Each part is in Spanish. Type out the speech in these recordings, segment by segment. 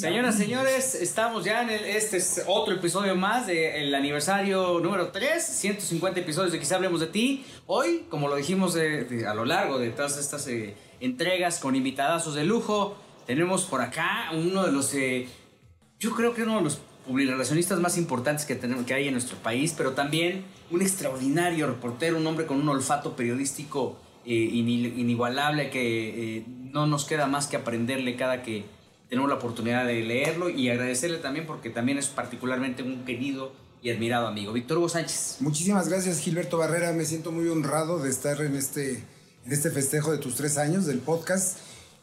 Señoras, señores, estamos ya en el, este es otro episodio más del aniversario número 3, 150 episodios de Quizá Hablemos de Ti. Hoy, como lo dijimos de- a lo largo de todas estas eh, entregas con invitadazos de lujo, tenemos por acá uno de los, eh, yo creo que uno de los publirelacionistas más importantes que, tenemos, que hay en nuestro país, pero también un extraordinario reportero, un hombre con un olfato periodístico eh, ini- inigualable que eh, no nos queda más que aprenderle cada que tenemos la oportunidad de leerlo y agradecerle también porque también es particularmente un querido y admirado amigo. Víctor Hugo Sánchez. Muchísimas gracias Gilberto Barrera, me siento muy honrado de estar en este, en este festejo de tus tres años del podcast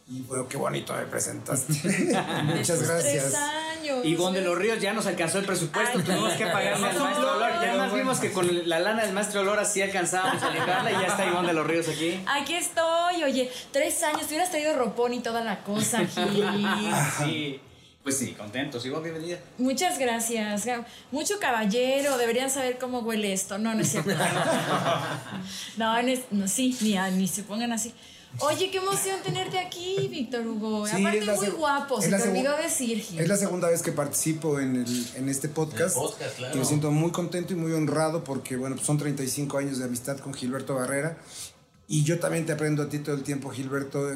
y bueno, qué bonito me presentaste. Muchas Tres gracias. años. Y Gon de los Ríos ya nos alcanzó el presupuesto, Ay, tuvimos que pagarle al maestro Olor. Ya más vimos que con la lana del maestro Olor así alcanzábamos a librarla y ya está Ivonne de los Ríos aquí. Aquí estoy, oye, tres años, te hubieras traído ropón y toda la cosa, Gil. Sí, pues sí, contentos. Ivonne, bienvenida. Muchas gracias. Mucho caballero, deberían saber cómo huele esto. No, no es cierto. No, no, es- no, sí, ni se pongan así. Oye, qué emoción tenerte aquí, Víctor Hugo. Sí, Aparte, es la muy guapo, es se la te olvidó decir, Gil. Es la segunda vez que participo en, el- en este podcast. El podcast, claro. Y me siento muy contento y muy honrado porque, bueno, pues son 35 años de amistad con Gilberto Barrera. Y yo también te aprendo a ti todo el tiempo, Gilberto.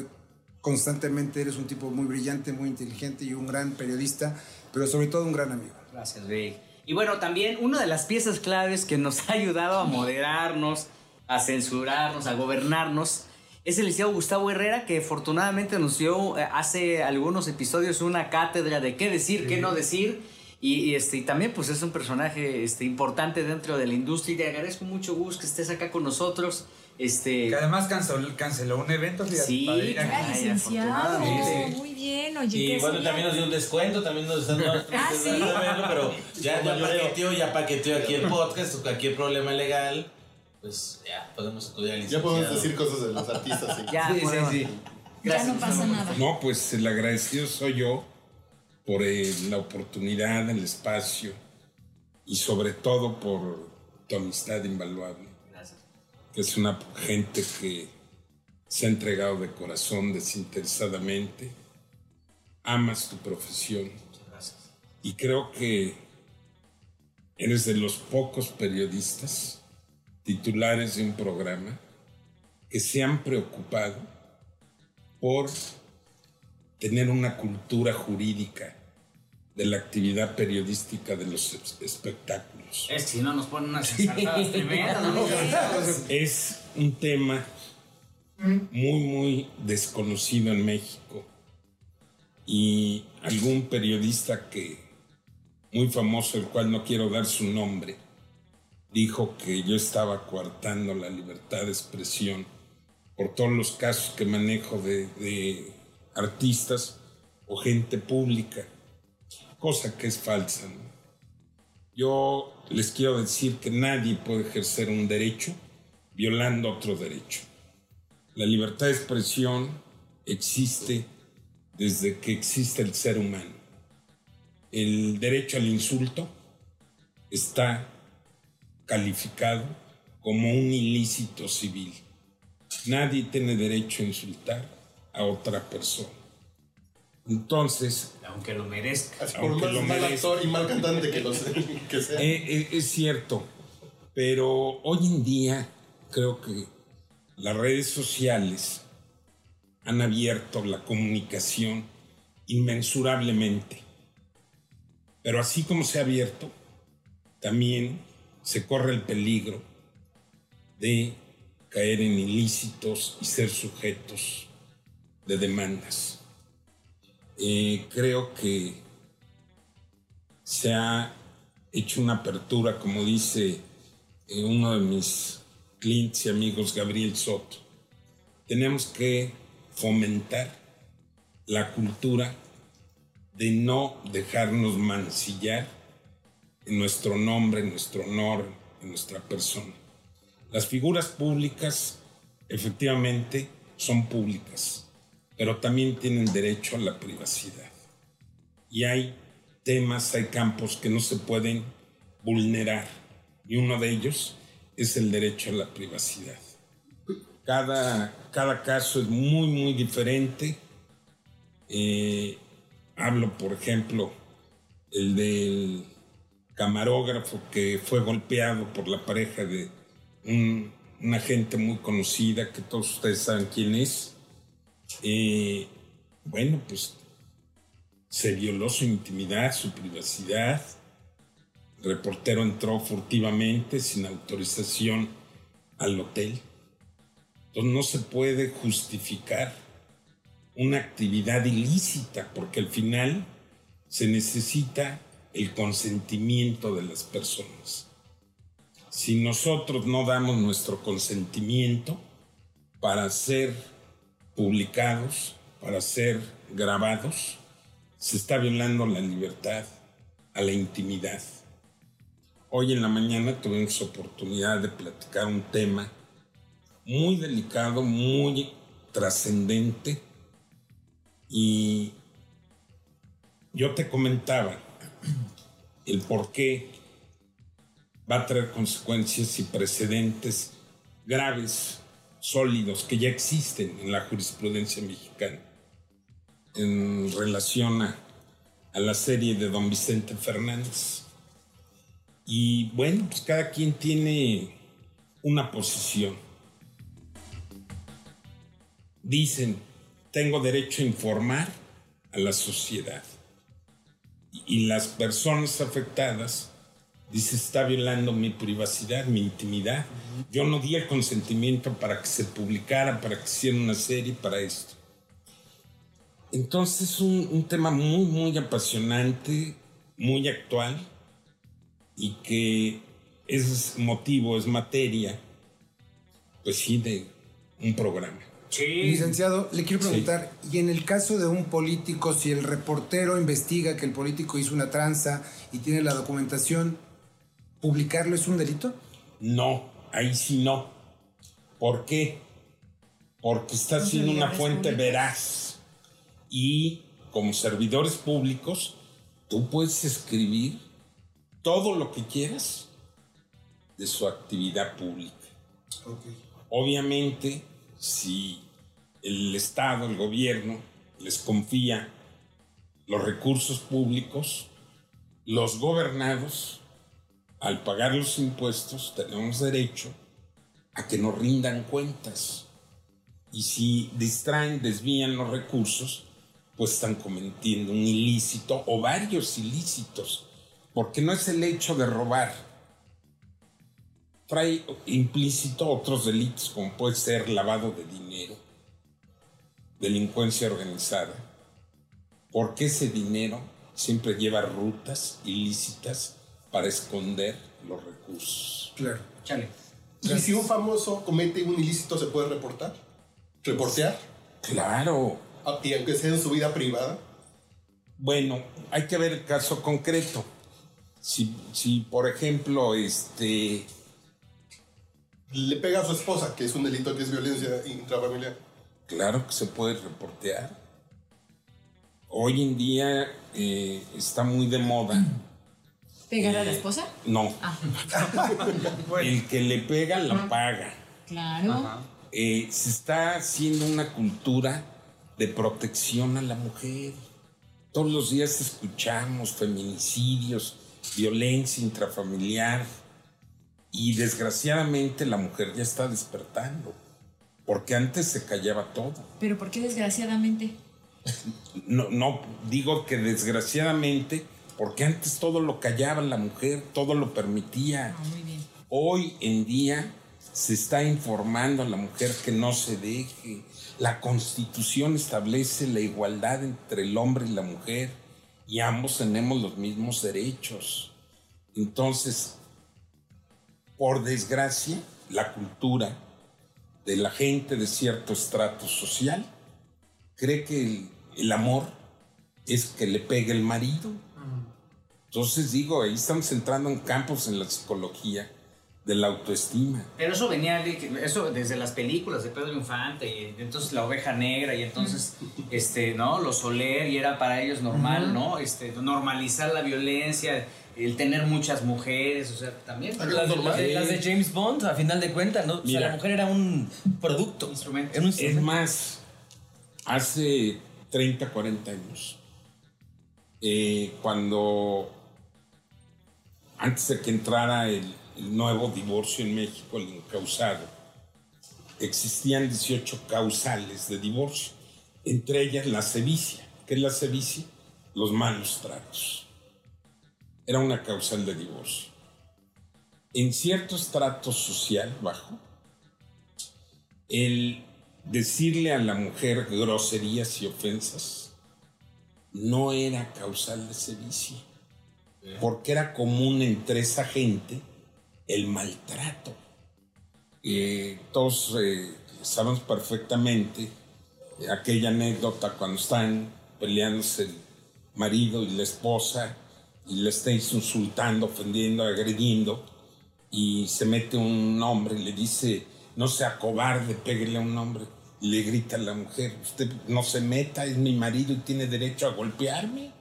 Constantemente eres un tipo muy brillante, muy inteligente y un gran periodista, pero sobre todo un gran amigo. Gracias, Vic. Y bueno, también una de las piezas claves que nos ha ayudado a moderarnos, a censurarnos, a gobernarnos, es el licenciado Gustavo Herrera, que afortunadamente nos dio eh, hace algunos episodios una cátedra de qué decir, qué no decir. Y, y, este, y también pues es un personaje este, importante dentro de la industria y te agradezco mucho, Gus, que estés acá con nosotros. Este, Que además canceló, canceló un evento. fíjate, Sí, para ir Ay, aquí. Ay, licenciado. afortunadamente. Muy bien, oye. Y bueno, sería? también nos dio un descuento, también nos están dando Ah, ¿sí? pero ya, ya paqueteó, ya paqueteó aquí el podcast, o cualquier problema legal, pues ya podemos acudir al Ya podemos decir cosas de los artistas. sí. ya, Sí, sí, podemos- sí. Ya no pasa nada. No, pues el agradecido soy yo por eh, la oportunidad, el espacio y sobre todo por tu amistad invaluable, Gracias. que es una gente que se ha entregado de corazón, desinteresadamente, amas tu profesión Gracias. y creo que eres de los pocos periodistas titulares de un programa que se han preocupado por tener una cultura jurídica de la actividad periodística de los es- espectáculos. Es si no nos ponen unas ensartadas tremendas, ¿no? Es un tema muy, muy desconocido en México y algún periodista que, muy famoso, el cual no quiero dar su nombre, dijo que yo estaba coartando la libertad de expresión por todos los casos que manejo de, de artistas o gente pública, cosa que es falsa. Yo les quiero decir que nadie puede ejercer un derecho violando otro derecho. La libertad de expresión existe desde que existe el ser humano. El derecho al insulto está calificado como un ilícito civil. Nadie tiene derecho a insultar a otra persona. Entonces, Aunque lo merezca. Así por Aunque más lo mal merezca. actor y mal cantante que, los, que sea. Eh, eh, es cierto, pero hoy en día creo que las redes sociales han abierto la comunicación inmensurablemente. Pero así como se ha abierto, también se corre el peligro de caer en ilícitos y ser sujetos de demandas. Eh, creo que se ha hecho una apertura, como dice eh, uno de mis clientes y amigos, Gabriel Soto. Tenemos que fomentar la cultura de no dejarnos mancillar en nuestro nombre, en nuestro honor, en nuestra persona. Las figuras públicas efectivamente son públicas, pero también tienen derecho a la privacidad. Y hay temas, hay campos que no se pueden vulnerar. Y uno de ellos es el derecho a la privacidad. Cada, cada caso es muy, muy diferente. Eh, hablo, por ejemplo, el del camarógrafo que fue golpeado por la pareja de un, una gente muy conocida, que todos ustedes saben quién es. Bueno, pues se violó su intimidad, su privacidad. El reportero entró furtivamente, sin autorización, al hotel. Entonces no se puede justificar una actividad ilícita, porque al final se necesita el consentimiento de las personas. Si nosotros no damos nuestro consentimiento para ser publicados, para ser grabados, se está violando la libertad a la intimidad. Hoy en la mañana tuvimos oportunidad de platicar un tema muy delicado, muy trascendente y yo te comentaba el por qué va a traer consecuencias y precedentes graves, sólidos, que ya existen en la jurisprudencia mexicana en relación a, a la serie de don Vicente Fernández. Y bueno, pues cada quien tiene una posición. Dicen, tengo derecho a informar a la sociedad. Y las personas afectadas dice, está violando mi privacidad, mi intimidad. Yo no di el consentimiento para que se publicara, para que hiciera una serie, para esto. Entonces es un, un tema muy, muy apasionante, muy actual y que es motivo, es materia, pues sí, de un programa. Licenciado, le quiero preguntar, ¿y en el caso de un político, si el reportero investiga que el político hizo una tranza y tiene la documentación, ¿publicarlo es un delito? No, ahí sí no. ¿Por qué? Porque está No siendo una fuente públicos. veraz. Y como servidores públicos, tú puedes escribir todo lo que quieras de su actividad pública. Obviamente, si el Estado, el gobierno, les confía los recursos públicos, los gobernados, al pagar los impuestos, tenemos derecho a que nos rindan cuentas. Y si distraen, desvían los recursos, pues están cometiendo un ilícito o varios ilícitos. Porque no es el hecho de robar. Trae implícito otros delitos, como puede ser lavado de dinero, delincuencia organizada. Porque ese dinero siempre lleva rutas ilícitas para esconder los recursos. Claro. Chale. ¿Y si un famoso comete un ilícito, se puede reportar? ¿Reportear? Claro. Ah, Y aunque sea en su vida privada. Bueno, hay que ver el caso concreto. Si, si por ejemplo, este, Le pega a su esposa, que es un delito que es violencia intrafamiliar. claro que se puede reportear. Hoy en día eh, está muy de moda. ¿Pegar a la Eh, esposa? No, Ah, el que le pega la paga. claro. Eh, se está haciendo una cultura de protección a la mujer. Todos los días escuchamos feminicidios, violencia intrafamiliar y desgraciadamente la mujer ya está despertando, porque antes se callaba todo. Pero ¿por qué desgraciadamente? No, no digo que desgraciadamente, porque antes todo lo callaba la mujer, todo lo permitía. Ah, muy bien. Hoy en día se está informando a la mujer que no se deje. La constitución establece la igualdad entre el hombre y la mujer y ambos tenemos los mismos derechos. Entonces, por desgracia, la cultura de la gente de cierto estrato social cree que el, el amor es que le pegue el marido. Entonces digo, ahí estamos entrando en campos en la psicología de la autoestima. Pero eso venía de- eso desde las películas de Pedro Infante y entonces la oveja negra y entonces este no los Soler y era para ellos normal, ¿no? Este normalizar la violencia, el tener muchas mujeres, o sea, también Las, las de, las de James Bond, a final de cuentas, ¿no? O sea, Mira. la mujer era un producto. Instrumento. Era un Es instrumento. más, hace 30, 40 años, eh, cuando antes de que entrara el, el nuevo divorcio en México, el incausado, existían 18 causales de divorcio, entre ellas la sevicia. ¿Qué es la sevicia? Los malos tratos. Era una causal de divorcio. En cierto estrato social bajo, el decirle a la mujer groserías y ofensas no era causal de sevicia, porque era común entre esa gente el maltrato. Eh, todos eh, sabemos perfectamente aquella anécdota cuando están peleándose el marido y la esposa y le estáis insultando, ofendiendo, agrediendo y se mete un hombre y le dice, no sea cobarde, péguele a un hombre. Y le grita a la mujer, usted no se meta, es mi marido y tiene derecho a golpearme.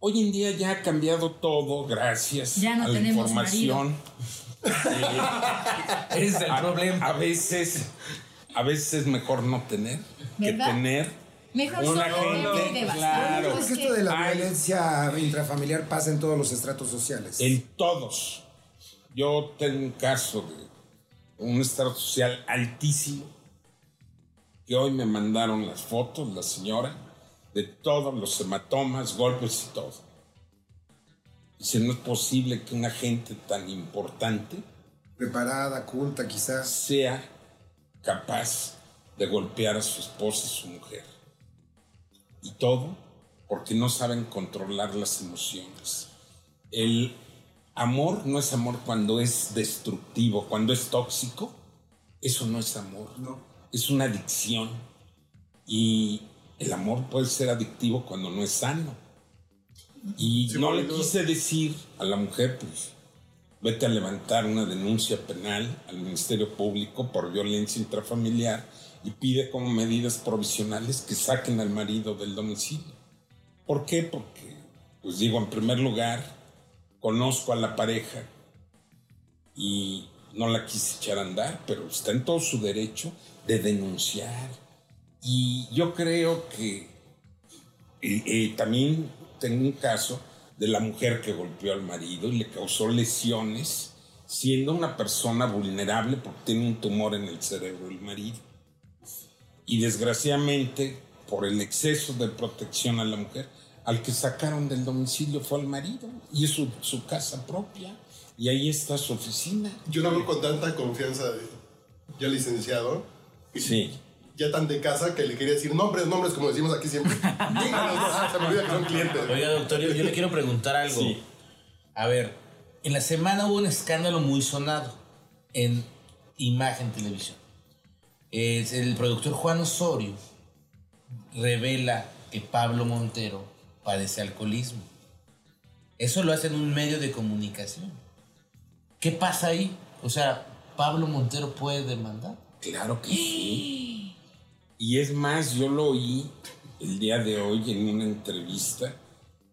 Hoy en día ya ha cambiado todo gracias Ya no a la tenemos información. Ese es el A, problema. a veces, a veces es mejor no tener que tener Mejor una gente, claro, Es que esto de la Ay. violencia intrafamiliar pasa en todos los estratos sociales. En todos. Yo tengo un caso de un estrato social altísimo que hoy me mandaron las fotos, la señora, de todos los hematomas, golpes y todo. Dice, no es posible que una gente tan importante Preparada, culta, quizás. sea capaz de golpear a su esposa y su mujer. Y todo porque no saben controlar las emociones. El amor no es amor cuando es destructivo, cuando es tóxico. Eso no es amor. No. Es una adicción. Y el amor puede ser adictivo cuando no es sano. Y Sí, no le quise decir a la mujer, pues, vete a levantar una denuncia penal al Ministerio Público por violencia intrafamiliar y pide como medidas provisionales que saquen al marido del domicilio. ¿Por qué? Porque, pues digo, en primer lugar, conozco a la pareja y no la quise echar a andar, pero está en todo su derecho de denunciar. Y yo creo que y, y también tengo un caso de la mujer que golpeó al marido y le causó lesiones, siendo una persona vulnerable porque tiene un tumor en el cerebro el marido. Y desgraciadamente, por el exceso de protección a la mujer, al que sacaron del domicilio fue al marido y es su, su casa propia. Y ahí está su oficina. Yo lo veo con tanta confianza, de- ya licenciado, Sí. ya tan de casa que le quería decir nombres, nombres, como decimos aquí siempre. Díganos, ah, se me olvida que son clientes. Oiga, doctor, yo, yo le quiero preguntar algo. Sí. A ver, en la semana hubo un escándalo muy sonado en Imagen Televisión. Es el productor Juan Osorio revela que Pablo Montero padece alcoholismo. Eso lo hace en un medio de comunicación. ¿Qué pasa ahí? O sea, Pablo Montero puede demandar. Claro que sí. Y es más, yo lo oí el día de hoy en una entrevista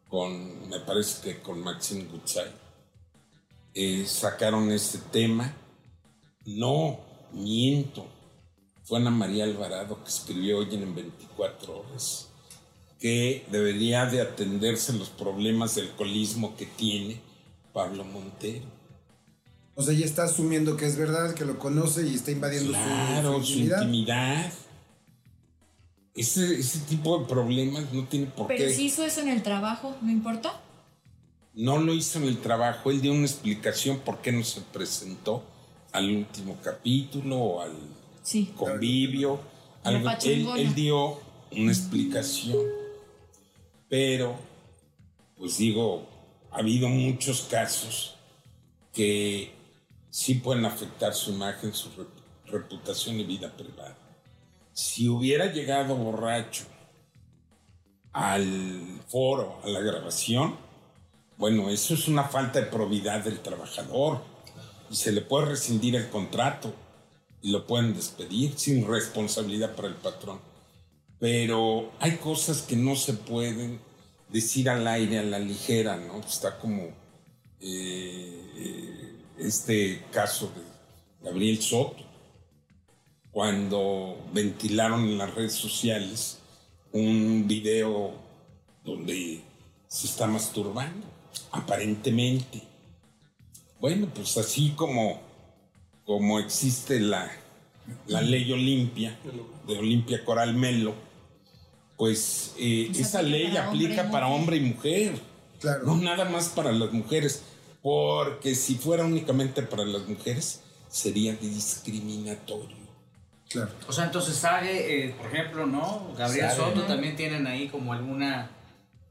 con, me parece que con Maxim Gutzai. Eh, sacaron este tema. No, miento. Fue Ana María Alvarado que escribió hoy en 24 horas que debería de atenderse los problemas de alcoholismo que tiene Pablo Montero. O sea, ya está asumiendo que es verdad, que lo conoce y está invadiendo su- Claro, su, su intimidad. intimidad. Ese, ese tipo de problemas no tiene por Pero qué. si hizo eso en el trabajo, ¿no importa? No lo hizo en el trabajo. Él dio una explicación por qué no se presentó al último capítulo o al Sí. convivio. Algo. Él, él dio una explicación. Pero, pues digo, ha habido muchos casos que sí pueden afectar su imagen, su rep- reputación y vida privada. si hubiera llegado borracho al foro, a la grabación, bueno, eso es una falta de probidad del trabajador y se le puede rescindir el contrato y lo pueden despedir sin responsabilidad para el patrón. Pero hay cosas que no se pueden decir al aire, a la ligera, ¿no? Está como eh, eh, este caso de Gabriel Soto, cuando ventilaron en las redes sociales un video donde se está masturbando, aparentemente. Bueno, pues así como, como existe la, la ley Olimpia, de Olimpia Coral Melo, pues eh, Pues esa ley para hombre aplica para mujer. hombre y mujer. Claro. No nada más para las mujeres, porque si fuera únicamente para las mujeres, sería discriminatorio. Claro. O sea, entonces Sage, eh, por ejemplo, ¿no? Gabriel Sage, Soto ¿no? también tienen ahí como alguna.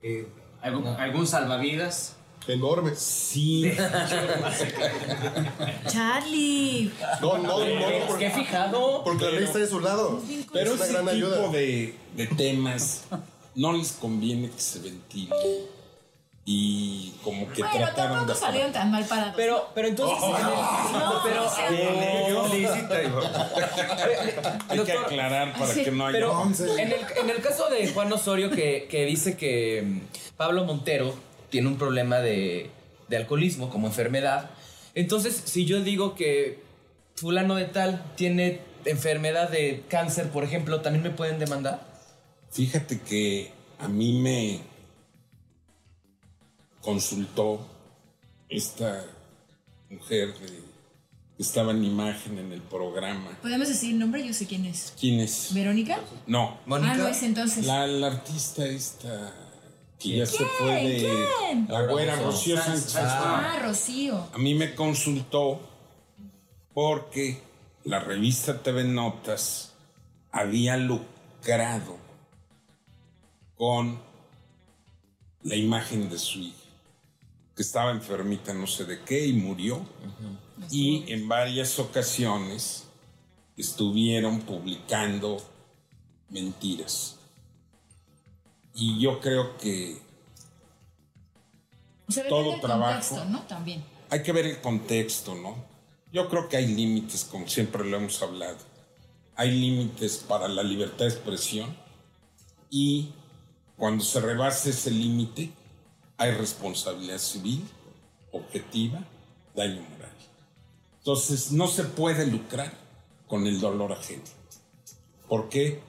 eh, algún, algún salvavidas. Enorme. Sí, Charlie. No, no, no, no, Es porque, que he fijado. porque la ley está de su lado. pero es una ese gran tipo ayuda. de, de temas no les conviene que se ventile. Y como que Bueno, trataron tampoco de... salieron tan mal parados. Pero, pero entonces. en el- No, pero, o sea, Hay que aclarar para Sí, que no haya... Pero en el, en el caso de Juan Osorio, que, que dice que mm, Pablo Montero tiene un problema de, de alcoholismo como enfermedad, entonces si yo digo que fulano de tal tiene enfermedad de cáncer, por ejemplo, ¿también me pueden demandar? Fíjate que a mí me consultó esta mujer de- que estaba en imagen en el programa. ¿Podemos decir el nombre? Yo sé quién es. ¿Quién es? ¿Verónica? No, Ah, no es entonces. la, la artista esta que ya se fue de ¿Quién? la güera Rocío Sánchez. Ah, Rocío. A mí me consultó porque la revista TV Notas había lucrado con la imagen de su hija, que estaba enfermita no sé de qué y murió. Y en varias ocasiones estuvieron publicando mentiras. Y yo creo que Todo trabajo. contexto, ¿no? También. hay que ver el contexto, ¿no? Yo creo que hay límites, como siempre lo hemos hablado. Hay límites para la libertad de expresión y cuando se rebasa ese límite hay responsabilidad civil, objetiva, daño moral. Entonces no se puede lucrar con el dolor ajeno. ¿Por qué?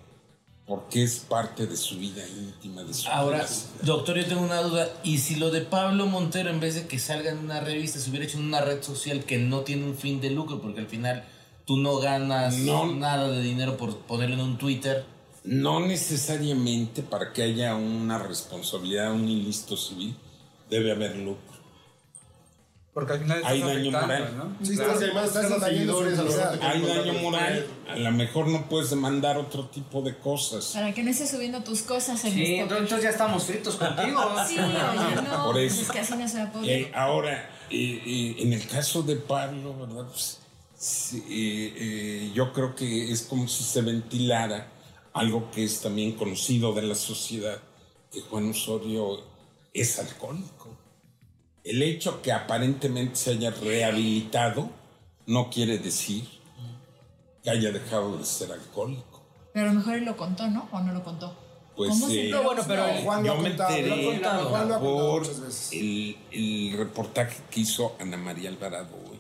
Porque es parte de su vida íntima, de su Ahora, privacidad. doctor, yo tengo una duda. ¿Y si lo de Pablo Montero, en vez de que salga en una revista, se hubiera hecho en una red social que no tiene un fin de lucro? Porque al final tú no ganas No. nada de dinero por ponerlo en un Twitter. No necesariamente para que haya una responsabilidad, un ilícito civil, debe haber lucro. Porque al final Hay daño moral. ¿no? Sí, Claro, además estás seguidores, a Hay daño moral, a lo mejor no puedes demandar otro tipo de cosas. Para que no estés subiendo tus cosas en Sí, esto. entonces, ya estamos fritos contigo. Sí, oye, no. Por eso. Es que así no se va a poder. Eh, ahora, eh, eh, en el caso de Pablo, ¿verdad? Pues, sí, eh, eh, yo creo que es como si se ventilara algo que es también conocido de la sociedad, que Juan Osorio es alcohólico. El hecho que aparentemente se haya rehabilitado no quiere decir que haya dejado de ser alcohólico. Pero a lo mejor él lo contó, ¿no? ¿O no lo contó? Pues, ¿Cómo eh, No, bueno, pero? Juan lo Yo ha me contado, lo ha enteré contado, Juan lo ha contado por muchas veces. el, el reportaje que hizo Ana María Alvarado hoy,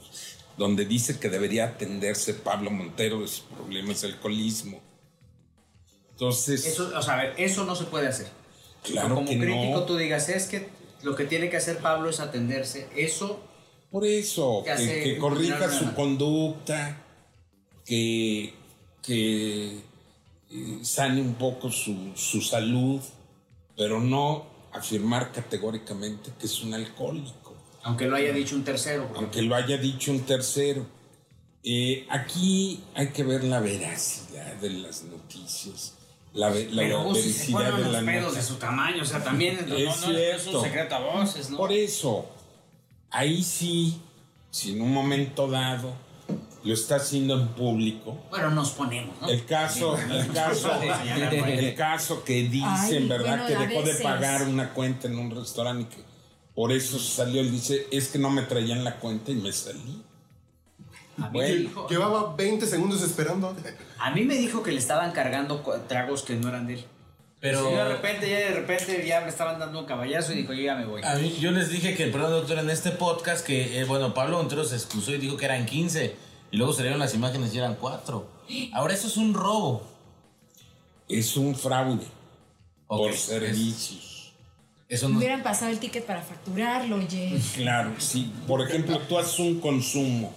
donde dice que debería atenderse Pablo Montero de sus problemas de alcoholismo. Entonces, Eso, o sea, a ver, eso no se puede hacer. claro Como que crítico no. tú digas, es que lo que tiene que hacer Pablo es atenderse. Eso, Por eso, Que que, que corrija su conducta, que, que eh, sane un poco su, su salud, pero no afirmar categóricamente que es un alcohólico. aunque lo haya dicho un tercero. aunque lo haya dicho un tercero. Eh, aquí hay que ver la veracidad de las noticias, la, la Pero vos, si se de la los pedos de noticia. su tamaño, o sea, también Es no, no es un secreto a voces, ¿no? Por eso, ahí sí, si en un momento dado lo está haciendo en público. Bueno, nos ponemos, ¿no? El caso, el caso, el caso que dicen, Ay, ¿verdad? bueno, que a dejó de veces. pagar una cuenta en un restaurante y que por eso salió. Él dice, es que no me traían la cuenta y me salí. A mí, Bueno. me dijo, Llevaba 20 segundos esperando. a mí me dijo que le estaban cargando tragos que no eran de él. Pero Y de repente, ya de repente, ya me estaban dando un caballazo y dijo, yo ya me voy. a mí, yo les dije que el perdón doctor en este podcast que, eh, bueno, Pablo Montero se excusó y dijo que eran 15. Y luego salieron las imágenes y eran 4. Ahora eso es un robo. Es un fraude por es- servicios. Eso no. Hubieran pasado el ticket para facturarlo, oye. Claro, si por ejemplo tú haces un consumo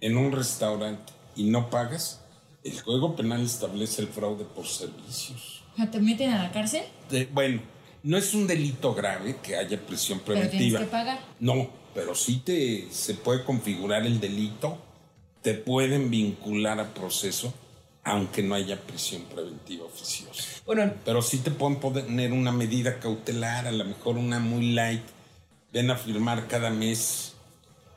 en un restaurante y no pagas, el Código Penal establece el fraude por servicios. ¿Te meten a la cárcel? De- bueno, no es un delito grave que haya prisión Pero tienes preventiva. que pagar. No, pero sí te se puede configurar el delito, te pueden vincular a proceso, aunque no haya prisión preventiva oficiosa. Bueno, Pero sí te pueden poner una medida cautelar, a lo mejor una muy light. Ven a firmar cada mes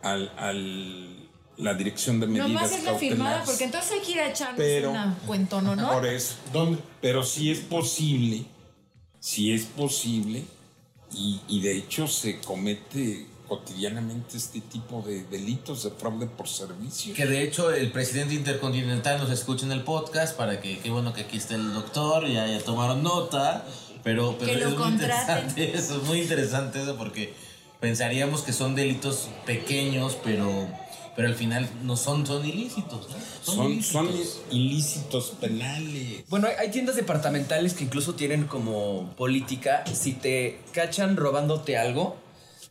al, al- la dirección de medidas Nomás es la firmada, porque entonces hay que ir a echarnos Pero- una cuentona, ¿no? Por eso. ¿Dónde? Pero sí es posible, sí es posible, y, y de hecho se comete cotidianamente este tipo de delitos de fraude por servicio. Que de hecho el presidente intercontinental nos escucha en el podcast para que, qué bueno que aquí está el doctor, ya, ya tomaron nota, pero, pero Que lo es muy interesante eso, es muy interesante eso porque pensaríamos que son delitos pequeños, pero, pero al final no son, son ilícitos. ¿no? Son, son ilícitos. ilícitos penales. Bueno, hay, hay tiendas departamentales que incluso tienen como política, si te cachan robándote algo,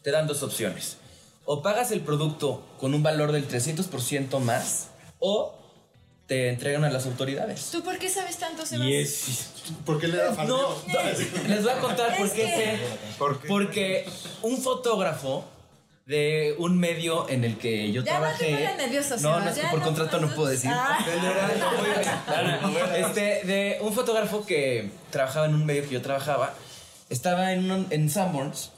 te dan dos opciones. O pagas el producto con un valor del 300% más, o te entregan a las autoridades. ¿Tú por qué sabes tanto, Sebas? Y es, ¿Por qué le da No, les voy a contar por qué sé. ¿Por qué? Porque un fotógrafo de un medio en el que yo Ya no te trabajé. pongas nervioso, no, no, es que por no contrato no puedo decir. Ah. este, de un fotógrafo que trabajaba en un medio que yo trabajaba, estaba en, un- en Sanborns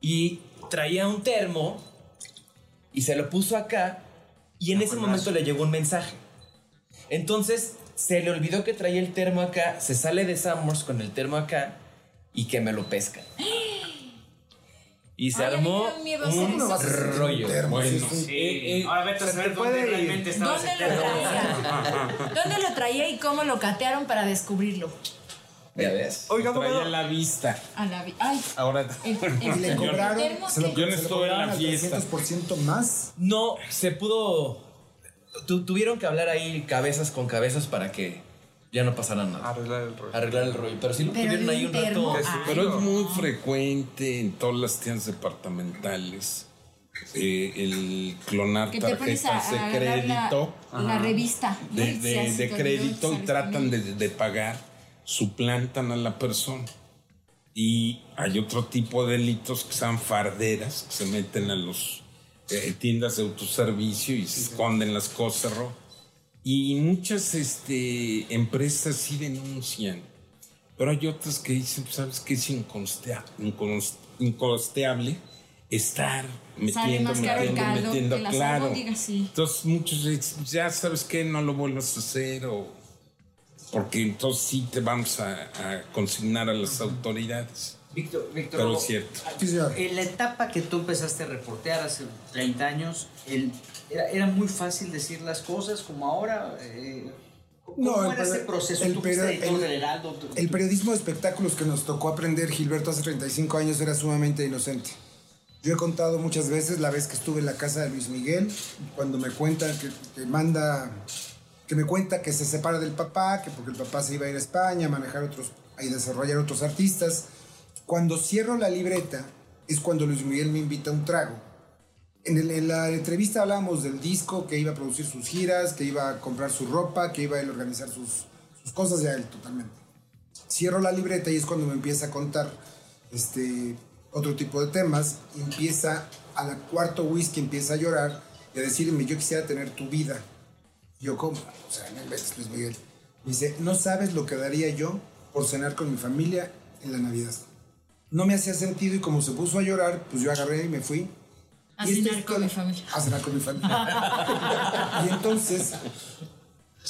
y traía un termo y se lo puso acá y en ese momento le llegó un mensaje. Entonces se le olvidó que traía el termo acá, se sale de Sanborns con el termo acá y que me lo pescan. Y se Ay, a armó un a un rollo. termo? bueno, Sí, eh, eh, Ahora vete a saber dónde puede ir. realmente estaba ¿Dónde ese lo traía? ¿Dónde lo traía y cómo lo catearon para descubrirlo? ¿Ya ves? Oiga, traía abogado, la vista. A la vi- Ay, Ahora, el, el- le cobraron, se lo, Yo no estuve en la fiesta. 300% más. No, se pudo. tu- tuvieron que hablar ahí cabezas con cabezas para que ya no pasara nada. arreglar el rollo. Arreglar el rollo. Pero sí lo Pero tuvieron ahí un rato. ay. Pero es muy frecuente en todas las tiendas departamentales eh, el clonar tarjetas de agarrar la, crédito. la revista. de, de- crédito y tratan de, de pagar, suplantan a la persona. Y hay otro tipo de delitos que son farderas, que se meten a los eh, tiendas de autoservicio y se esconden las cosas. ¿no? Y muchas este, empresas sí denuncian, pero hay otras que dicen, ¿sabes qué? Es inconstea- incons- incosteable estar metiendo, metiendo, metiendo, claro. albóndigas, sí. Entonces muchos dicen, ya sabes que no lo vuelvas a hacer o porque entonces sí te vamos a, a consignar a las autoridades. Víctor, Víctor. Pero es cierto. Señor. En la etapa que tú empezaste a reportear hace 30 años, el- era, era muy fácil decir las cosas como ahora. eh, ¿Cómo No, el era ese proceso? el el- Heraldo. tú- El periodismo de espectáculos que nos tocó aprender Gilberto hace 35 años era sumamente inocente. Yo he contado muchas veces la vez que estuve en la casa de Luis Miguel, cuando me cuenta que, que manda, que me cuenta que se separa del papá, que porque el papá se iba a ir a España a manejar otros, y desarrollar otros artistas. Cuando cierro la libreta es cuando Luis Miguel me invita a un trago. En, el- en la entrevista hablábamos del disco, que iba a producir sus giras, que iba a comprar su ropa, que iba a él organizar sus, sus cosas ya él totalmente. Cierro la libreta y es cuando me empieza a contar este, otro tipo de temas. y Empieza a la cuarto whisky, empieza a llorar y a decirme, yo quisiera tener tu vida. Yo, ¿cómo? O sea, no inventes, Luis Miguel. Me dice, no sabes lo que daría yo por cenar con mi familia en la Navidad. No me hacía sentido y como se puso a llorar, pues yo agarré y me fui. A Y cenar con mi familia. A cenar con mi familia. y entonces,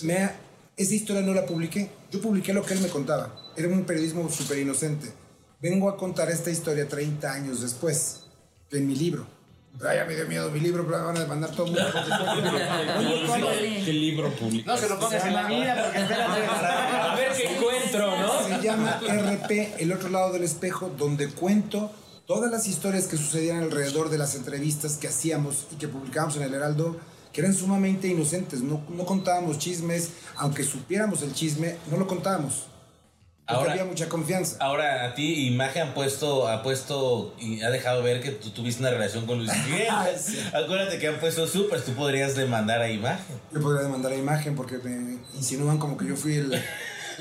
me esa historia no la publiqué. Yo publiqué lo que él me contaba. Era un periodismo súper inocente. Vengo a contar esta historia 30 años después, en mi libro. Pero ya me dio miedo mi libro, pero van a demandar todo el mundo. ¿Qué libro publicó? No se lo pongas en la vida porque espérate. A ver qué encuentro, ¿no? Se llama RP, El otro lado del espejo, donde cuento todas las historias que sucedían alrededor de las entrevistas que hacíamos y que publicábamos en el Heraldo, que eran sumamente inocentes. No, no contábamos chismes, aunque supiéramos el chisme, no lo contábamos. Porque Ahora- había mucha confianza. Ahora a ti Imagen ha puesto, ha puesto y ha dejado ver que tú tuviste una relación con Luis Miguel. Acuérdate que han puesto súper, tú podrías demandar a Imagen. Yo podría demandar a imagen porque me insinúan como que yo fui el-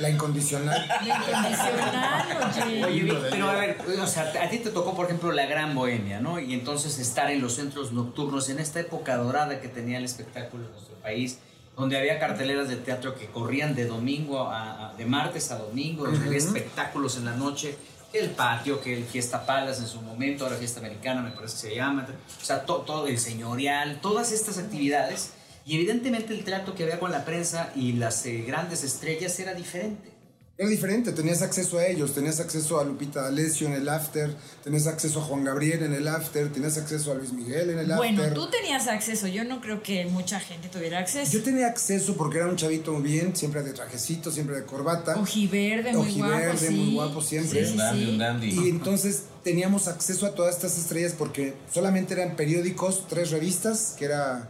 la incondicional. Incondicional, oye. Oye, pero a ver, o sea, a ti te tocó, por ejemplo, la Gran Bohemia, ¿no? Y entonces estar en los centros nocturnos, en esta época dorada que tenía el espectáculo en nuestro país, donde había carteleras de teatro que corrían de domingo a, a- de martes a domingo, donde había espectáculos en la noche, el patio, que el Fiesta Palace en su momento, ahora Fiesta Americana me parece que se llama, o sea, to- todo el señorial, todas estas actividades, y evidentemente el trato que había con la prensa y las eh, grandes estrellas era diferente. Era diferente, tenías acceso a ellos, tenías acceso a Lupita D'Alessio en el after, tenías acceso a Juan Gabriel en el after, tenías acceso a Luis Miguel en el Bueno, after. tú tenías acceso. Yo no creo que mucha gente tuviera acceso. Yo tenía acceso porque era un chavito muy bien, siempre de trajecito, siempre de corbata. Ojiverde, muy guapo, Ojiverde, sí. muy guapo siempre. Sí, sí, Un dandy, sí. un dandy. Y entonces teníamos acceso a todas estas estrellas porque solamente eran periódicos, tres revistas, que era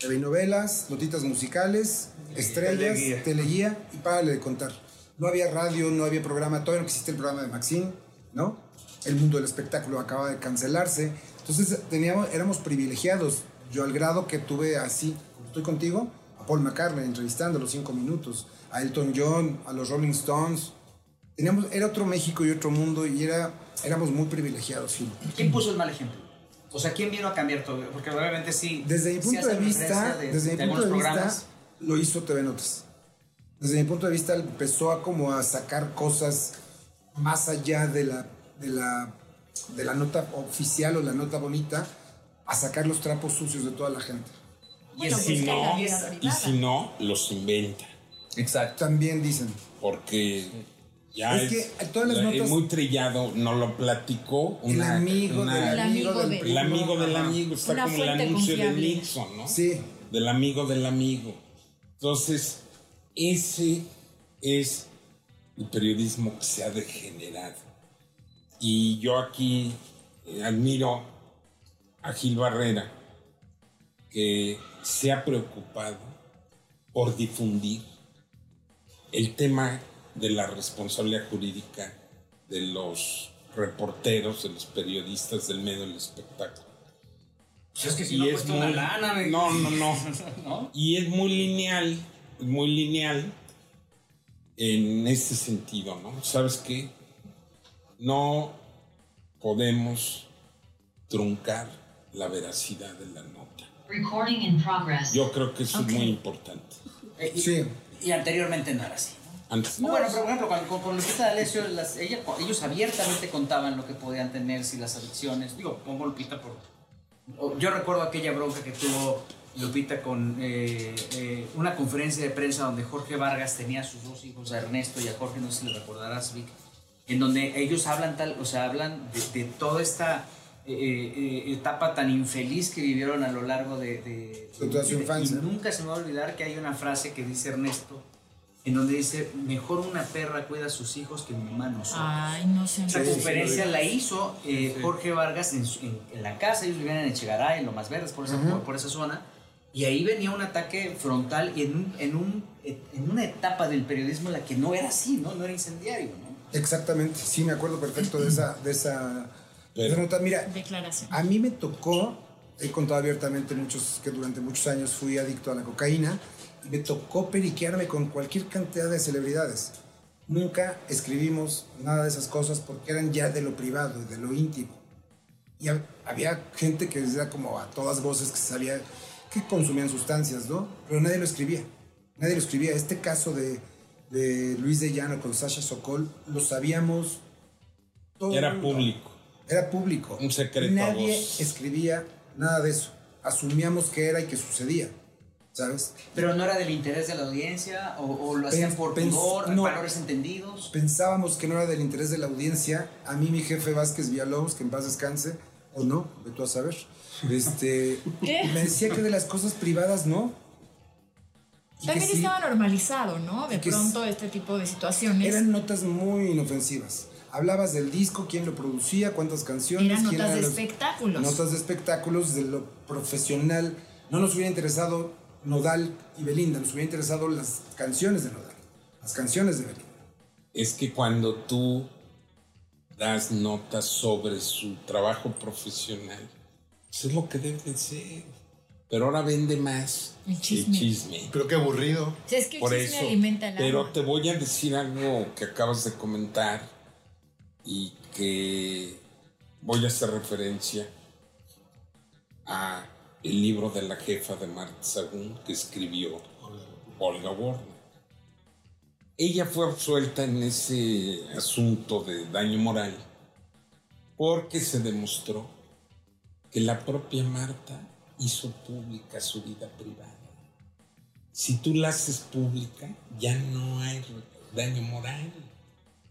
TV y novelas, notitas musicales, estrellas, teleguía. teleguía y párale de contar. No había radio, no había programa, todavía no existe el programa de Maxine, ¿no? El mundo del espectáculo acaba de cancelarse. Entonces teníamos, éramos privilegiados. Yo al grado que tuve así, como estoy contigo, a Paul McCartney entrevistando los cinco minutos, a Elton John, a los Rolling Stones. Teníamos, era otro México y otro mundo y era, éramos muy privilegiados. ¿Quién puso el mal ejemplo? O sea, ¿quién vino a cambiar todo? Porque obviamente sí. Desde mi sí punto de hacen vista, de- desde mi de punto de vista, lo hizo TV Notas. Desde mi punto de vista empezó a como a sacar cosas más allá de la, de la, de la nota oficial o la nota bonita, a sacar los trapos sucios de toda la gente. Y Bueno, Si pues, no, y si no, los inventa. Exacto. También dicen. Porque ya Es es, que todas las es notas- muy trillado. Nos lo platicó El una, amigo una- del El amigo del de- primo. el amigo del amigo. Está Una como el anuncio de confiable. Nixon, ¿no? Sí. Del amigo del amigo. Entonces, ese es el periodismo que se ha degenerado. Y yo aquí eh, admiro a Gil Barrera, que se ha preocupado por difundir el tema de la responsabilidad jurídica de los reporteros, de los periodistas del medio del espectáculo. Pues es que si Y no es una lana. me- No, no, no. ¿No? Y es muy lineal, muy lineal en ese sentido, ¿no? ¿Sabes qué? No podemos truncar la veracidad de la nota. Recording in progress. Yo creo que eso es muy importante. Eh, y, Sí. y anteriormente no era así. Antes No, no. bueno, pero por ejemplo, con, con, con Lupita D'Alessio, las- ella- ellos abiertamente contaban lo que podían tener, si las adicciones. Digo, pongo Lupita por. Yo recuerdo aquella bronca que tuvo Lupita con eh, eh, una conferencia de prensa donde Jorge Vargas tenía a sus dos hijos, a Ernesto y a Jorge, no sé si le recordarás, Vic, en donde ellos hablan tal, o sea, hablan de, de toda esta eh, eh, etapa tan infeliz que vivieron a lo largo de, de, De toda su de- infancia. y nunca se me va a olvidar que hay una frase que dice Ernesto, en donde dice, mejor una perra cuida a sus hijos que mi mamá nosotros. Ay, no sé. Esa conferencia la hizo eh, Jorge Vargas en, en- en la casa, ellos vivían en Echegaray, en Lo Más Verdes, por esa, por, por esa zona, y ahí venía un ataque frontal en, un- en, un, en una etapa del periodismo en la que no era así, ¿no? No era incendiario, ¿no? Exactamente, sí, me acuerdo perfecto de esa, de esa, de esa nota. Mira, Declaración. a mí me tocó, he contado abiertamente muchos, que durante muchos años fui adicto a la cocaína y me tocó periquearme con cualquier cantidad de celebridades. Nunca escribimos nada de esas cosas porque eran ya de lo privado, de lo íntimo. Y hab- había gente que era como a todas voces que sabía que consumían sustancias, ¿no? Pero nadie lo escribía. Nadie lo escribía. Este caso de, de Luis de Llano con Sasha Sokol lo sabíamos todo Era mundo. público. Era público. Un secreto a Nadie voces. escribía nada de eso. Asumíamos que era y que sucedía, ¿sabes? Pero no era del interés de la audiencia o, o lo hacían por pudor, no. valores entendidos. Pensábamos que no era del interés de la audiencia. A mí mi jefe Vázquez Villalobos, que en paz descanse, o no, de tú a saber, este, ¿Qué? me decía que de las cosas privadas no. También sí, estaba normalizado, ¿no? De pronto este tipo de situaciones. Eran notas muy inofensivas. Hablabas del disco, quién lo producía, cuántas canciones. Eran quién notas de los- espectáculos. Notas de espectáculos, de lo profesional. No nos hubiera interesado Nodal y Belinda, nos hubiera interesado las canciones de Nodal, las canciones de Belinda. Es que cuando tú das notas sobre su trabajo profesional, eso es lo que debe de ser. Pero ahora vende más El chisme. chisme. Pero qué aburrido. Es que el Por chisme eso. alimenta el Pero te voy a decir algo que acabas de comentar y que voy a hacer referencia a el libro de la jefa de Marta Sagún que escribió Olga Warner. Ella fue absuelta en ese asunto de daño moral porque se demostró que la propia Marta hizo pública su vida privada. Si tú la haces pública, ya no hay daño moral,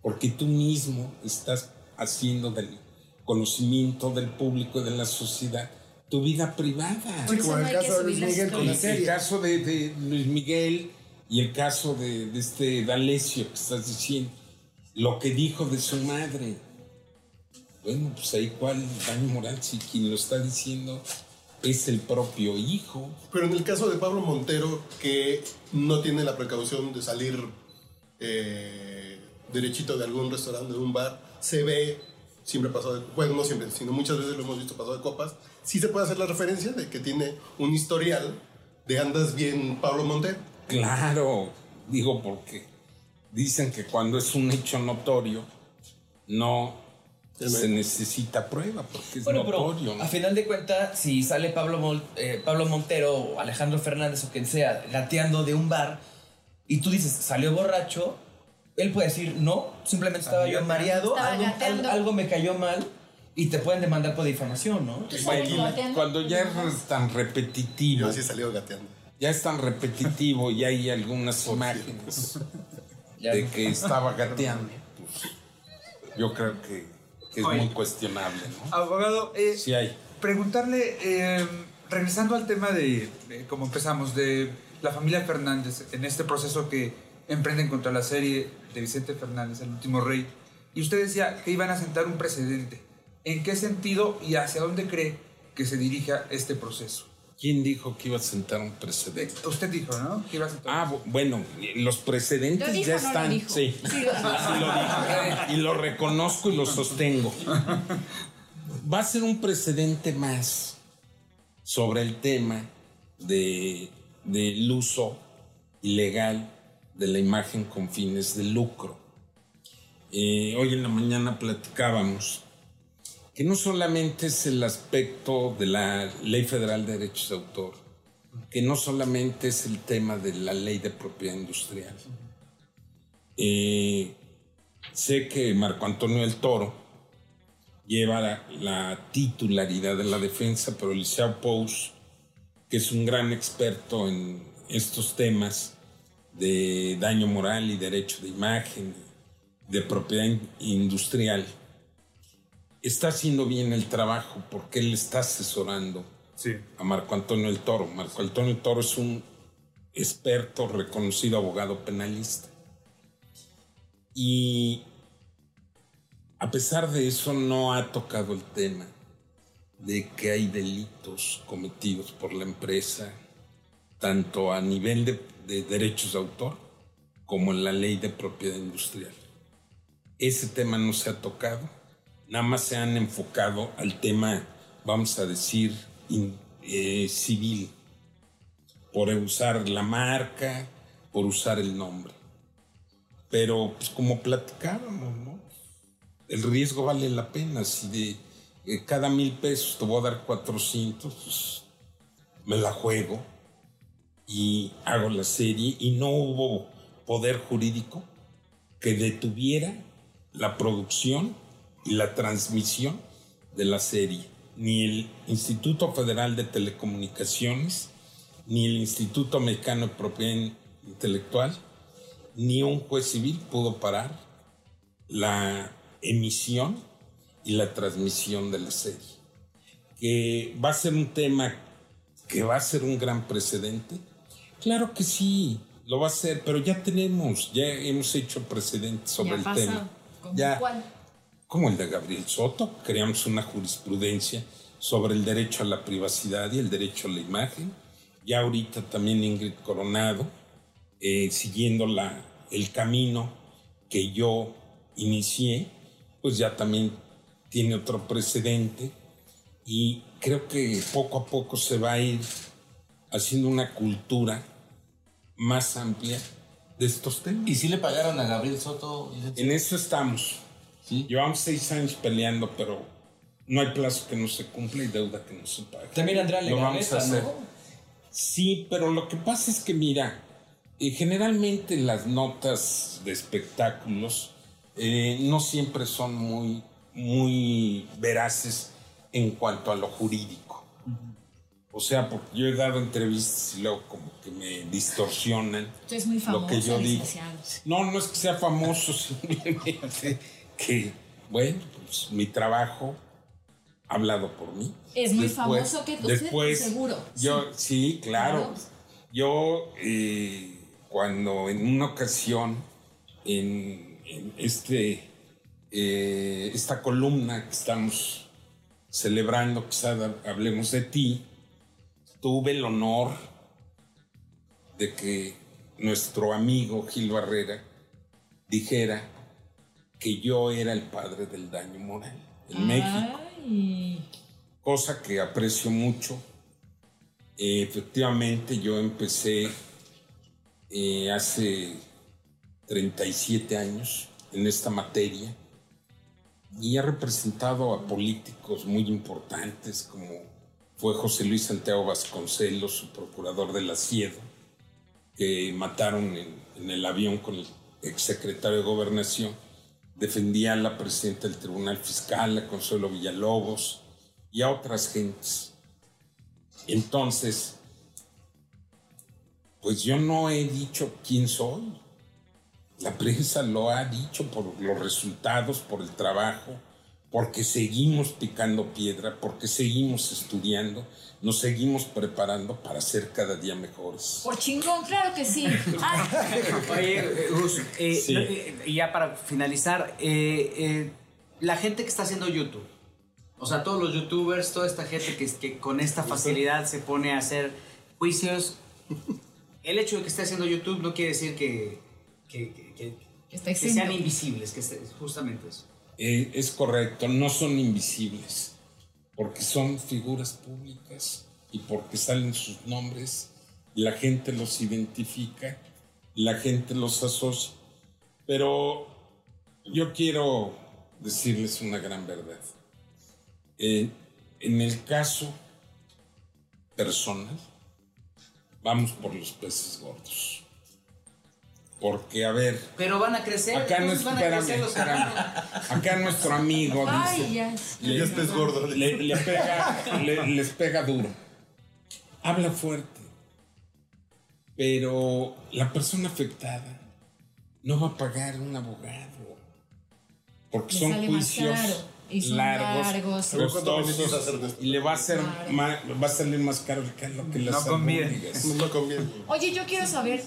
porque tú mismo estás haciendo del conocimiento del público y de la sociedad tu vida privada. Como no el caso de Luis Miguel con Y la serie. el caso de, de Luis Miguel y el caso de, de este D'Alessio que estás diciendo, lo que dijo de su madre. Bueno, pues ahí cuál daño moral si quien lo está diciendo es el propio hijo. Pero en el caso de Pablo Montero, que no tiene la precaución de salir eh, derechito de algún restaurante, de un bar, se ve siempre pasado de bueno, no siempre, sino muchas veces lo hemos visto pasado de copas, sí se puede hacer la referencia de que tiene un historial de andas bien Pablo Montero. Claro, digo porque dicen que cuando es un hecho notorio no se necesita prueba porque es Bueno, pero notorio. ¿no? a final de cuentas, si sale Pablo, Mol- eh, Pablo Montero o Alejandro Fernández o quien sea gateando de un bar y tú dices, salió borracho, él puede decir, no, simplemente estaba yo mareado, Estaba algo, al- algo me cayó mal y te pueden demandar por difamación, ¿no? Cuando ya es tan repetitivo, Yo así salió gateando. ya es tan repetitivo y hay algunas imágenes de que estaba gateando, pues, yo creo que, que es Oye. muy cuestionable, ¿no? Abogado, eh, Sí hay. preguntarle, eh, regresando al tema de, de cómo empezamos, de la familia Fernández, en este proceso que emprenden contra la serie de Vicente Fernández, El último rey, y usted decía que iban a sentar un precedente. ¿En qué sentido y hacia dónde cree que se dirija este proceso? ¿Quién dijo que iba a sentar un precedente? Usted dijo, ¿no? Que iba a sentar Ah, bu- bueno, los precedentes ¿Lo dijo ya no lo están. dijo? Sí. Sí, lo dijo. Sí lo dije. Y lo reconozco y lo sostengo. Va a ser un precedente más sobre el tema de, del uso ilegal de la imagen con fines de lucro. Eh, hoy en la mañana platicábamos que no solamente es el aspecto de la Ley Federal de Derechos de Autor, que no solamente es el tema de la Ley de Propiedad Industrial. Eh, sé que Marco Antonio del Toro lleva la, la titularidad de la defensa, pero Liceo Pous, que es un gran experto en estos temas de daño moral y derecho de imagen, de propiedad in- industrial, está haciendo bien el trabajo porque él está asesorando Sí. a Marco Antonio el Toro. Marco Antonio el Toro es un experto, reconocido abogado penalista. Y a pesar de eso no ha tocado el tema de que hay delitos cometidos por la empresa, tanto a nivel de, de derechos de autor como en la ley de propiedad industrial. Ese tema no se ha tocado, nada más se han enfocado al tema, vamos a decir, in- eh, civil, por usar la marca, por usar el nombre. Pero, pues como platicábamos. El riesgo vale la pena. Si de eh, cada mil pesos te voy a dar 400, pues me la juego y hago la serie y no hubo poder jurídico que detuviera la producción y la transmisión de la serie. ni el Instituto Federal de Telecomunicaciones, ni el Instituto Mexicano de Propiedad Intelectual, ni un juez civil pudo parar la emisión y la transmisión de la serie. Que va a ser un tema que va a ser un gran precedente. Claro que sí, lo va a ser, pero ya tenemos, ya hemos hecho precedentes sobre Ya el tema. ¿Cómo Ya, cuál? como el de Gabriel Soto, creamos una jurisprudencia sobre el derecho a la privacidad y el derecho a la imagen. Ya ahorita también Ingrid Coronado, eh, siguiendo la, el camino que yo inicié, pues ya también tiene otro precedente y creo que poco a poco se va a ir haciendo una cultura más amplia de estos temas. ¿Y si le pagaron a Gabriel Soto? En eso estamos. Llevamos seis años peleando, pero no hay plazo que no se cumpla y deuda que no se pague. También Andrea Lo vamos Legarreta, a hacer. ¿no? Sí, pero lo que pasa es que, mira, eh, generalmente las notas de espectáculos eh, no siempre son muy, muy veraces en cuanto a lo jurídico. O sea, porque yo he dado entrevistas y luego como que me distorsionan Usted es muy famoso, lo que yo digo. No, no es que sea famoso, simplemente que, bueno, pues mi trabajo ha hablado por mí. Es muy famoso que usted, después, seguro, Yo, sí, claro. Claro. Yo, eh, cuando en una ocasión, en, en este, eh, esta columna que estamos celebrando, quizá hablemos de ti, tuve el honor de que nuestro amigo Gil Barrera dijera que yo era el padre del daño moral en México, cosa que aprecio mucho. Efectivamente, yo empecé eh, hace 37 años en esta materia y he representado a políticos muy importantes como fue José Luis Santiago Vasconcelos, su procurador de la Siedo, que mataron en, en el avión con el exsecretario de Gobernación. Defendía a la presidenta del Tribunal Fiscal, a Consuelo Villalobos y a otras gentes. Entonces, pues yo no he dicho quién soy. La prensa lo ha dicho por los resultados, por el trabajo, porque seguimos picando piedra, porque seguimos estudiando, nos seguimos preparando para ser cada día mejores. Por chingón, claro que sí. Ah, Oye, Gus, eh, Sí. eh, y ya para finalizar, eh, eh, la gente que está haciendo YouTube, o sea, todos los youtubers, toda esta gente que, que con esta facilidad se pone a hacer juicios, el hecho de que esté haciendo YouTube no quiere decir que, que, que- que- que está que exento. sean invisibles, que esté- justamente eso. Eh, es correcto, no son invisibles, porque son figuras públicas y porque salen sus nombres, la gente los identifica, la gente los asocia. Pero yo quiero decirles una gran verdad. Eh, en el caso personal, vamos por los peces gordos. Porque, a ver, Pero van a crecer, Acá no entonces van a crecer los espérame. Acá nuestro amigo Ay, dice. ya. le- Ya es pez gordo. le, le pega, le- les pega duro. Habla fuerte. Pero la persona afectada no va a pagar un abogado. Porque Le son más juicios y son largos, largos. Pero ¿cuánto costosos, y le va a hacer Claro. ma- va a salir más caro que lo que las No conviene. albóndigas. No conviene. Oye, yo quiero saber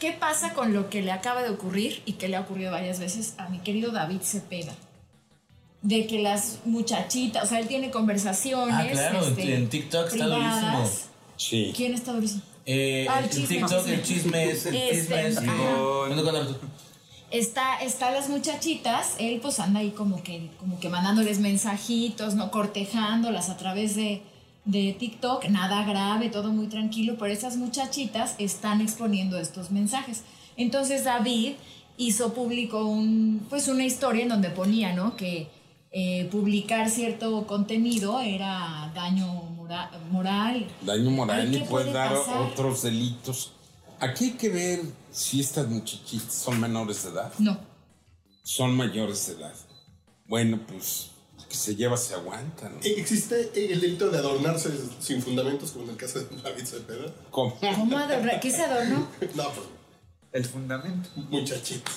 qué pasa con lo que le acaba de ocurrir y que le ha ocurrido varias veces a mi querido David Cepeda. De que las muchachitas, o sea, él tiene conversaciones. Ah, claro, este, en TikTok está privadas. durísimo. Sí. ¿Quién está durísimo? Eh, Ah, el el chisme, TikTok, chisme. el chisme es el Este, chisme es. Está, está las muchachitas, él pues anda ahí como que, como que mandándoles mensajitos, ¿no? Cortejándolas a través de, de TikTok, nada grave, todo muy tranquilo, pero esas muchachitas están exponiendo estos mensajes. Entonces David hizo público un, pues una historia en donde ponía, ¿no? Que eh, publicar cierto contenido era daño mora- moral. daño moral y ¿qué puede puede dar pasar? otros delitos. Aquí hay que ver si estas muchachitas son menores de edad, No. son mayores de edad. Bueno, pues que se lleva se aguanta, ¿no? ¿E- ¿Existe el delito de adornarse sin fundamentos, como en el caso de David Cepeda? ¿Cómo? ¿Cómo adornar? ¿Qué se adornó? No, pues, El fundamento. muchachito.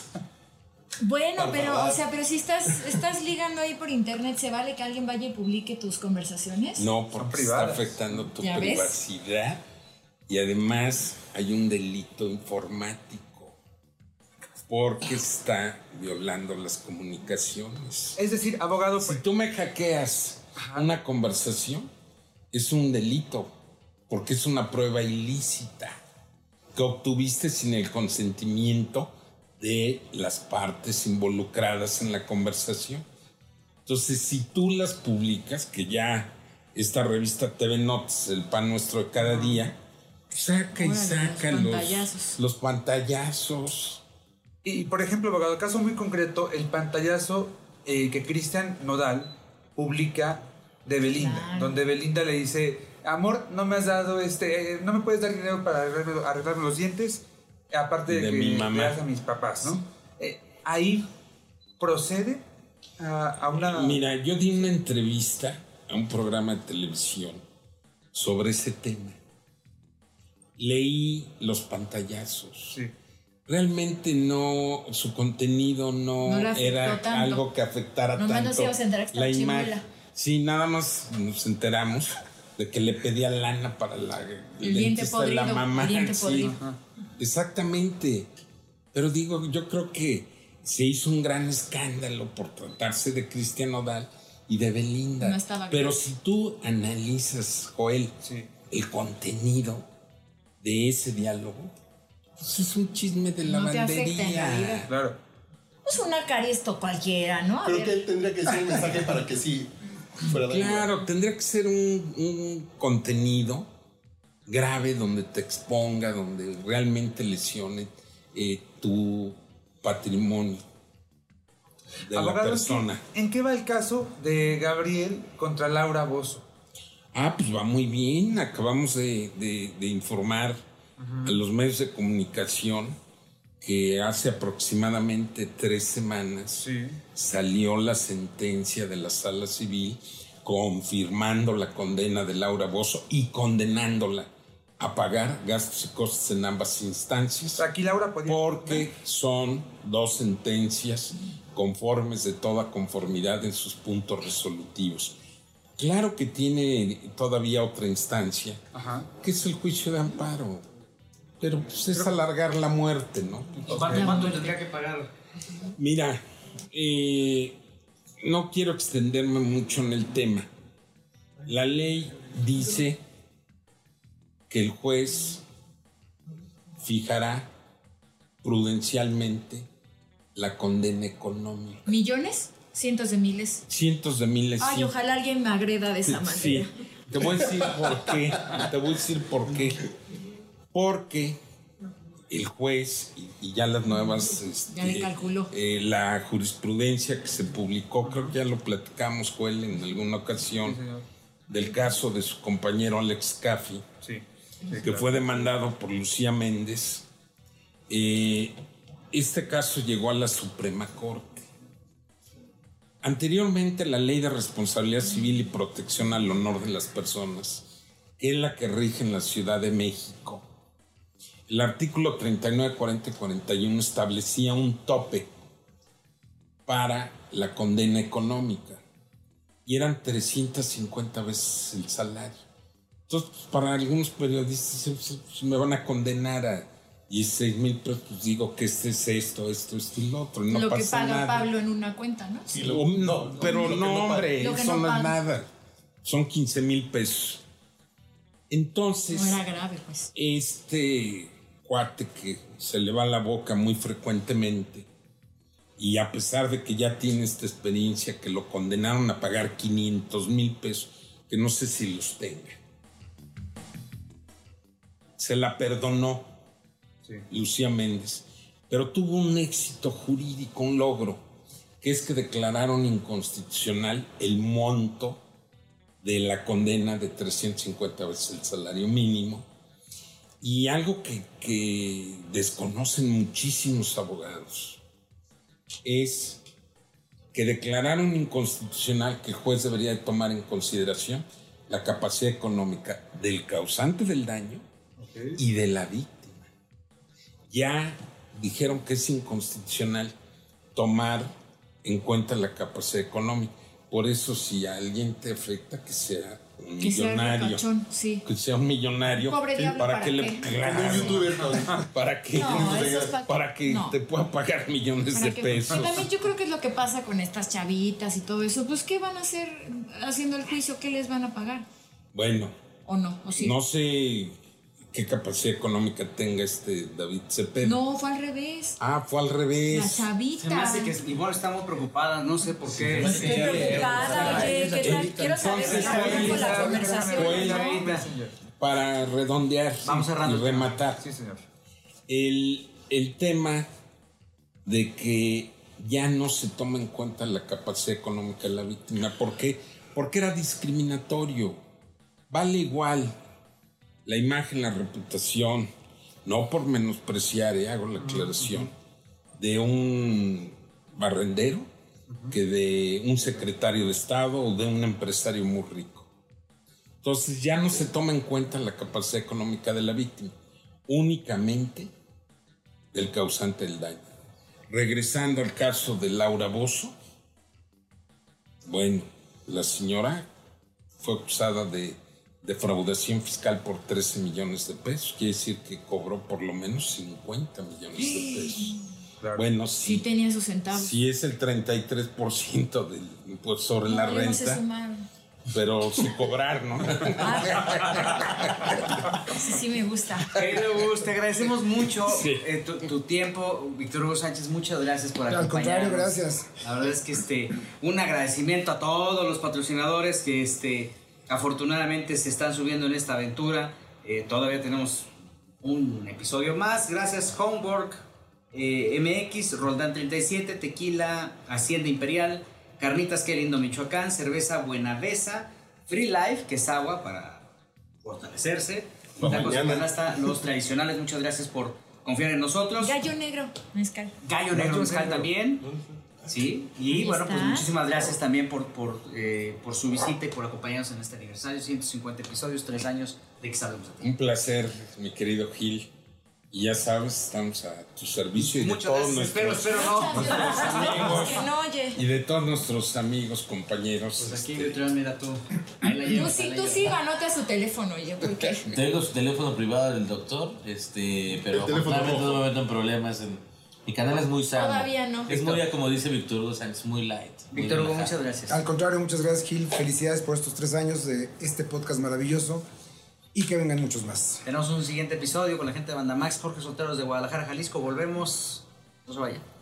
Bueno, Por pero, favor. o sea, pero si estás, estás ligando ahí por internet, ¿se vale que alguien vaya y publique tus conversaciones? No, porque está afectando tu privacidad y además hay un delito informático porque está violando las comunicaciones. Es decir, abogado, Si tú me hackeas una conversación, es un delito porque es una prueba ilícita que obtuviste sin el consentimiento de las partes involucradas en la conversación. Entonces, si tú las publicas, que ya esta revista TV Notes, el pan nuestro de cada día, saca y Órale, saca los los, pantallazos. los pantallazos. Y por ejemplo, abogado, caso muy concreto, el pantallazo eh, que Cristian Nodal publica de Belinda, Claro. donde Belinda le dice, amor, no me has dado este, eh, no me puedes dar dinero para arreglarme, arreglarme los dientes, aparte de, De que mi mamá. das a mis papás, ¿no? Eh, ahí procede a, a una... Mira, yo di una entrevista a un programa de televisión sobre ese tema. Leí los pantallazos. Sí. Realmente no, su contenido no, No era tanto. algo que afectara Nomás tanto nos a enterar la imagen. Sí, nada más nos enteramos de que le pedía lana para la El diente de la podrido, mamá. el diente sí. podrido. Exactamente. Pero digo, yo creo que se hizo un gran escándalo por tratarse de Cristian Odal y de Belinda. No estaba Pero bien. si tú analizas, Joel, Sí. el contenido de ese diálogo, pues es un chisme de No te afecta en lavandería. realidad. Claro. Pues una cariesto cualquiera, ¿no? A Creo ver. que él tendría que decir un mensaje para que sí fuera de Claro, tendría que ser un, un contenido grave donde te exponga, donde realmente lesione eh, tu patrimonio de la persona. ¿en qué va el caso de Gabriel contra Laura Bozo? Ah, pues va muy bien. Acabamos de, de- de informar a los medios de comunicación que hace aproximadamente tres semanas salió la sentencia de la sala civil confirmando la condena de Laura Bozo y condenándola a pagar gastos y costes en ambas instancias. Aquí Laura podía... Porque son dos sentencias conformes de toda conformidad en sus puntos resolutivos. Claro que tiene todavía otra instancia, Ajá. que es el juicio de amparo. Pero pues es alargar la muerte, ¿no? ¿Cuánto, cuánto tendría que pagar? Mira, eh, no quiero extenderme mucho en el tema. La ley dice que el juez fijará prudencialmente la condena económica. ¿Millones? Cientos de miles. Cientos de miles. Ay, sí. ojalá alguien me agreda de esa manera. Sí, te voy a decir por qué. Te voy a decir por qué. Porque el juez y, y ya las nuevas. Ya le este, calculó. eh, la jurisprudencia que se publicó, creo que ya lo platicamos, Joel, en alguna ocasión, del caso de su compañero Alex Caffi, Sí. que fue demandado por Lucía Méndez. Eh, este caso llegó a la Suprema Corte. Anteriormente, la ley de responsabilidad civil y protección al honor de las personas, que es la que rige en la Ciudad de México, el artículo 39, 40 y 41 establecía un tope para la condena económica y eran 350 veces el salario. Entonces, pues, para algunos periodistas, pues, pues, me van a condenar a 16 mil pesos, pues digo que este es esto, esto, esto y lo otro. y No Lo que pasa paga nada. Pablo en una cuenta, ¿no? Y lo- Oh, no, no, pero lo que no, hombre, que eso no no es nada. Son 15 mil pesos. Entonces, No era grave, pues. este cuate que se le va la boca muy frecuentemente y a pesar de que ya tiene esta experiencia que lo condenaron a pagar 500 mil pesos, que no sé si los tenga, se la perdonó Lucía Méndez, pero tuvo un éxito jurídico, un logro, que es que declararon inconstitucional el monto de la condena de 350 veces el salario mínimo. Y algo que, que desconocen muchísimos abogados es que declararon inconstitucional que el juez debería de tomar en consideración la capacidad económica del causante del daño y de la víctima. Ya dijeron que es inconstitucional tomar en cuenta la capacidad económica. Por eso si a alguien te afecta que sea un Que millonario, sí. que sea un millonario Pobre diablo, para, ¿para que le claro, para que No, es pa- para que no. te pueda pagar millones ¿Para de pesos. Y también yo creo que es lo que pasa con estas chavitas y todo eso. Pues, ¿qué van a hacer haciendo el juicio? ¿Qué les van a pagar? Bueno, ¿O no? ¿O sí? no sé qué capacidad económica tenga este David Cepeda. No, fue al revés. Ah, fue al La revés. chavita. Se me hace que Ivonne está muy preocupada, no sé por qué. Estoy preocupada, oye, ¿qué tal? Quiero saber qué tal con la conversación. Para redondear Vamos cerrando y rematar. Sí, señor. El, el tema de que ya no se toma en cuenta la capacidad económica de la víctima. ¿Por qué? Porque era discriminatorio. Vale igual la imagen, la reputación, no por menospreciar, eh, hago la aclaración, de un barrendero que de un secretario de Estado o de un empresario muy rico. Entonces ya no se toma en cuenta la capacidad económica de la víctima, únicamente del causante del daño. Regresando al caso de Laura Bozo, bueno, la señora fue acusada de defraudación fiscal por 13 millones de pesos, quiere decir que cobró por lo menos 50 millones de pesos. Bueno, Sí sí, tenía sus centavos. sí es el 33% del impuesto sobre la No, renta, pero sin cobrar, ¿no? Sí, sí me gusta. Te agradecemos mucho Sí. eh, tu, tu tiempo. Víctor Hugo Sánchez, muchas gracias por Al acompañarnos. contrario, gracias. La verdad es que este, un agradecimiento a todos los patrocinadores que este, afortunadamente se están subiendo en esta aventura. Eh, todavía tenemos un episodio más. Gracias Homework, eh, MX, Roldán 37, Tequila, Hacienda Imperial, Carnitas Qué Lindo Michoacán, Cerveza Buenavesa, Free Life, que es agua para fortalecerse. Pa' Tacos canasta, los tradicionales, muchas gracias por confiar en nosotros. Gallo negro, mezcal. Gallo Negro Mezcal Negro. también. Sí, y Ahí bueno, pues muchísimas gracias también por, por, eh, por su visita y por acompañarnos en este aniversario. 150 episodios, 3 años de que sabemos de ti. Un placer, mi querido Gil. Y ya sabes, estamos a tu servicio y de Muchas todos gracias. Espero, nuestros espero no. amigos Que no oye. y de todos nuestros amigos, compañeros. Pues aquí, este, Víctor, mira tú. Ahí la Tú sí, tú sí, anota su teléfono, oye, porque Tengo su teléfono privado del doctor, este, pero no me meto en problemas. En, mi canal es muy sano. Todavía no. Es muy, como dice Víctor Hugo Sánchez, muy light. Víctor Hugo, muchas gracias. Al contrario, muchas gracias Gil. Felicidades por estos tres años de este podcast maravilloso y que vengan muchos más. Tenemos un siguiente episodio con la gente de Banda Max, Jorge Solteros de Guadalajara, Jalisco. Volvemos. No se vayan.